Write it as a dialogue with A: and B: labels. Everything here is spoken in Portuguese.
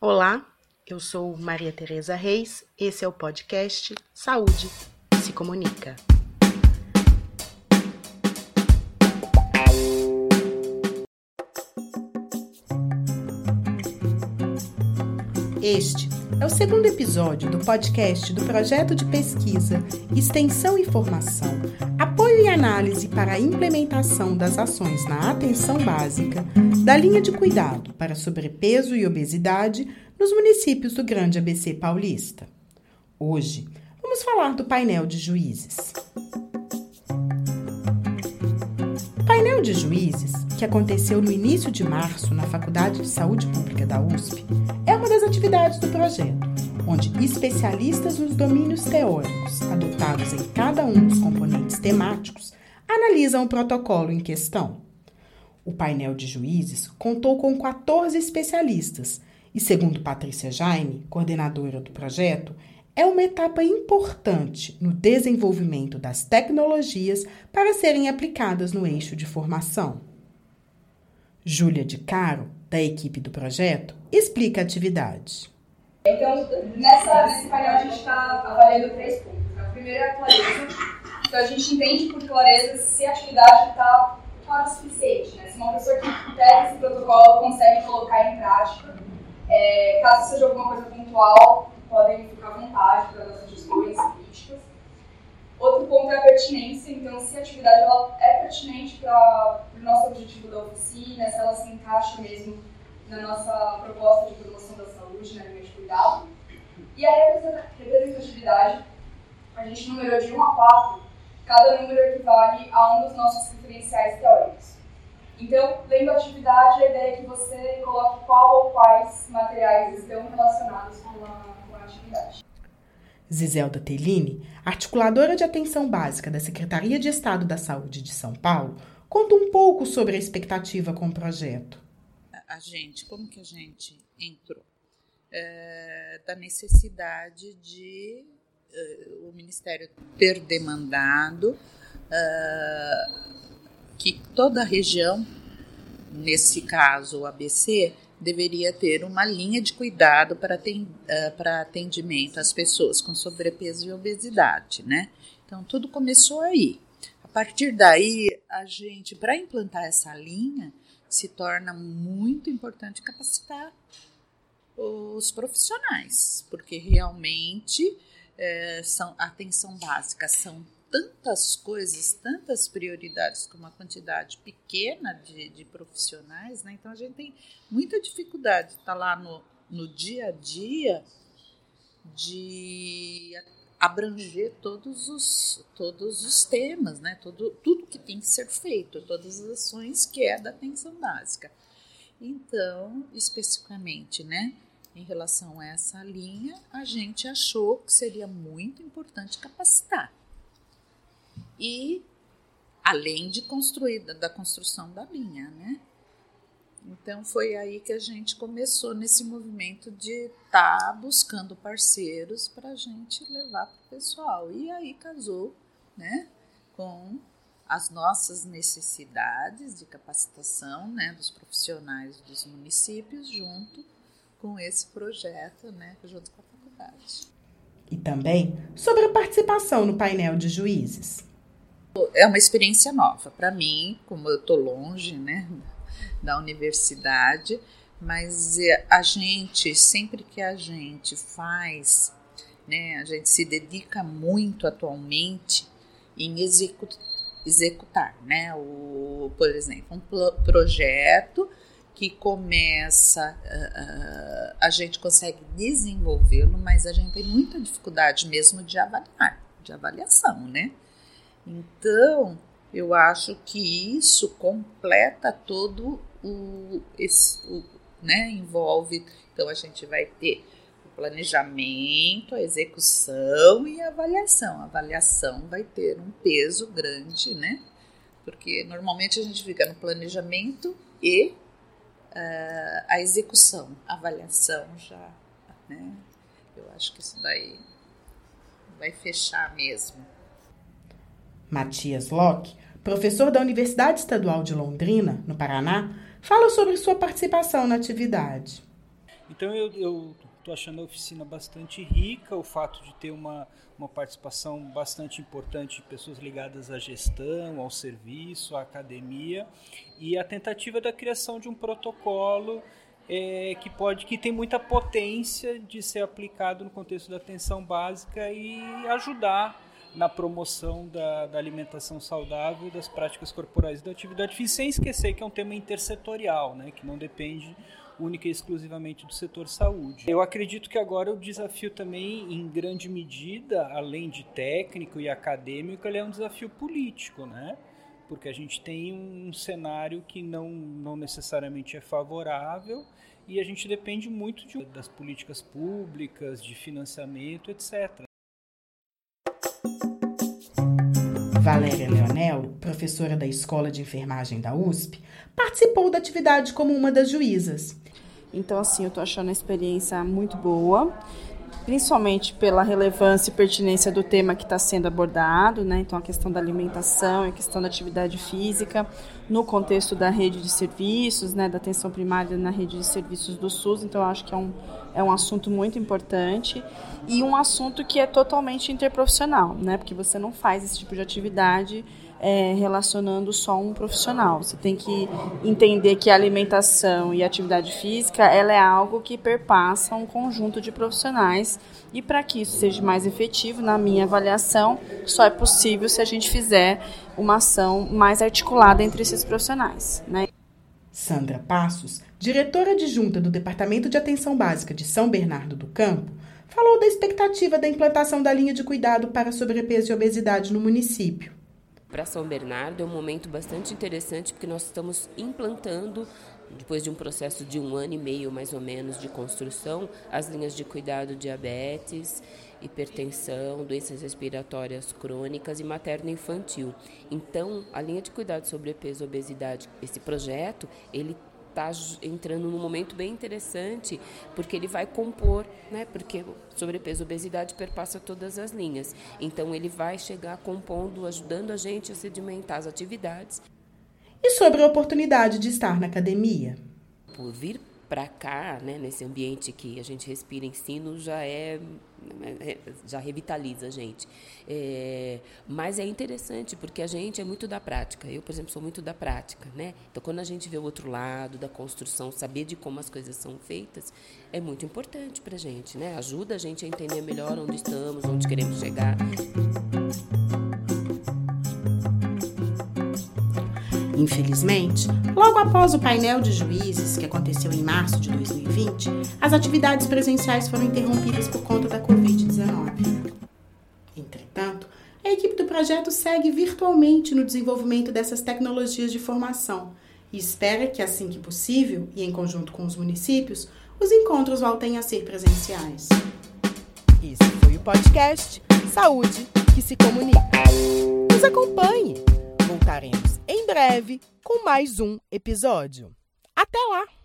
A: Olá, eu sou Maria Tereza Reis, esse é o podcast Saúde se Comunica. Este é o segundo episódio do podcast do projeto de pesquisa, extensão e formação, e análise para a implementação das ações na atenção básica da linha de cuidado para sobrepeso e obesidade nos municípios do Grande ABC Paulista. Hoje, vamos falar do painel de juízes. O painel de juízes, que aconteceu no início de março na Faculdade de Saúde Pública da USP, é uma das atividades do projeto, onde especialistas nos domínios teóricos, adotados em cada um dos componentes temáticos, analisam o protocolo em questão. O painel de juízes contou com 14 especialistas e, segundo Patrícia Jaime, coordenadora do projeto, é uma etapa importante no desenvolvimento das tecnologias para serem aplicadas no eixo de formação. Júlia de Caro, da equipe do projeto, explica a atividade.
B: Então, nessa, nesse painel a gente está avaliando três pontos. A primeira é a clareza. Então, a gente entende por clareza se a atividade está clara o suficiente. Né? Se uma pessoa que pega esse protocolo consegue colocar em prática. É, caso seja alguma coisa pontual, podem ficar à vontade para as sugestões críticas. Outro ponto é a pertinência. Então, se a atividade ela é pertinente para o nosso objetivo da oficina, se ela se encaixa mesmo na nossa proposta de promoção da saúde, de cuidado. E a representatividade, a gente numerou de 1 a 4, cada número equivale a um dos nossos referenciais teóricos. Então, lendo a atividade, a ideia é que você coloque qual ou quais materiais estão relacionados com a, com a atividade.
A: Zizelda Tellini, articuladora de atenção básica da Secretaria de Estado da Saúde de São Paulo, conta um pouco sobre a expectativa com o projeto
C: a gente, como que a gente entrou? É, da necessidade de uh, o Ministério ter demandado uh, que toda a região, nesse caso o ABC, deveria ter uma linha de cuidado para, para atendimento às pessoas com sobrepeso e obesidade, né? Então tudo começou aí. A partir daí, a gente, para implantar essa linha, se torna muito importante capacitar os profissionais, porque realmente é, são atenção básica são tantas coisas, tantas prioridades com uma quantidade pequena de, de profissionais, né? Então a gente tem muita dificuldade de estar tá lá no, no dia a dia de abranger todos os, todos os temas, né? Todo, tudo que tem que ser feito, todas as ações que é da atenção básica. Então, especificamente, né, em relação a essa linha, a gente achou que seria muito importante capacitar. E além de construir da construção da linha, né? Então foi aí que a gente começou nesse movimento de estar tá buscando parceiros para a gente levar para o pessoal. E aí casou né, com as nossas necessidades de capacitação né, dos profissionais dos municípios junto com esse projeto, né, junto com a faculdade.
A: E também sobre a participação no painel de juízes.
C: É uma experiência nova para mim, como eu estou longe, né, da universidade, mas é, a gente, sempre que a gente faz, né, a gente se dedica muito atualmente em executar, executar né, o, por exemplo, um projeto que começa, uh, a gente consegue desenvolvê-lo, mas a gente tem muita dificuldade mesmo de avaliar, de avaliação, né? Então, eu acho que isso completa todo o, esse, o, né, envolve, então a gente vai ter o planejamento, a execução e a avaliação. A avaliação vai ter um peso grande, né? Porque normalmente a gente fica no planejamento e uh, a execução, a avaliação já, né? Eu acho que isso daí vai fechar mesmo.
A: Matias Locke, professor da Universidade Estadual de Londrina, no Paraná, fala sobre sua participação na atividade.
D: Então eu estou achando a oficina bastante rica, o fato de ter uma, uma participação bastante importante de pessoas ligadas à gestão, ao serviço, à academia e a tentativa da criação de um protocolo é, que pode que tem muita potência de ser aplicado no contexto da atenção básica e ajudar na promoção da, da, alimentação saudável, das práticas corporais e da atividade física, sem esquecer que é um tema intersetorial, né, que não depende única e exclusivamente do setor saúde. Eu acredito que agora o desafio também, em grande medida, além de técnico e acadêmico, ele é um desafio político, né? Porque a gente tem um cenário que não, não necessariamente é favorável e a gente depende muito de, das políticas públicas, de financiamento, etc.
A: Valéria Leonel, professora da Escola de Enfermagem da USP, participou da atividade como uma das juízas.
E: Então, assim, eu estou achando a experiência muito boa, principalmente pela relevância e pertinência do tema que está sendo abordado, né? Então, a questão da alimentação, a questão da atividade física, no contexto da rede de serviços, né? Da atenção primária na rede de serviços do SUS. Então, acho que é um, é um assunto muito importante e um assunto que é totalmente interprofissional, né? Porque você não faz esse tipo de atividade é, relacionando só um profissional. Você tem que entender que a alimentação e a atividade física ela é algo que perpassa um conjunto de profissionais e para que isso seja mais efetivo, na minha avaliação, só é possível se a gente fizer uma ação mais articulada entre esses profissionais. Né?
A: Sandra Passos, diretora adjunta do Departamento de Atenção Básica de São Bernardo do Campo, falou da expectativa da implantação da linha de cuidado para sobrepeso e obesidade no município.
F: Para São Bernardo é um momento bastante interessante porque nós estamos implantando, depois de um processo de um ano e meio mais ou menos de construção, as linhas de cuidado diabetes, hipertensão, doenças respiratórias crônicas e materno-infantil. Então, a linha de cuidado sobre peso e obesidade, esse projeto, ele está entrando num momento bem interessante, porque ele vai compor, né? Porque sobrepeso e obesidade perpassa todas as linhas. Então ele vai chegar compondo, ajudando a gente a sedimentar as atividades.
A: E sobre a oportunidade de estar na academia?
F: Por vir para cá, né, nesse ambiente que a gente respira ensino, já é já revitaliza a gente. É, mas é interessante porque a gente é muito da prática. Eu, por exemplo, sou muito da prática, né? Então, quando a gente vê o outro lado da construção, saber de como as coisas são feitas, é muito importante para a gente, né? Ajuda a gente a entender melhor onde estamos, onde queremos chegar.
A: Infelizmente, logo após o painel de juízes, que aconteceu em março de 2020, as atividades presenciais foram interrompidas por conta da Covid-19. Entretanto, a equipe do projeto segue virtualmente no desenvolvimento dessas tecnologias de formação e espera que, assim que possível, e em conjunto com os municípios, os encontros voltem a ser presenciais. Esse foi o podcast Saúde que se comunica. Nos acompanhe! Voltaremos em breve com mais um episódio. Até lá!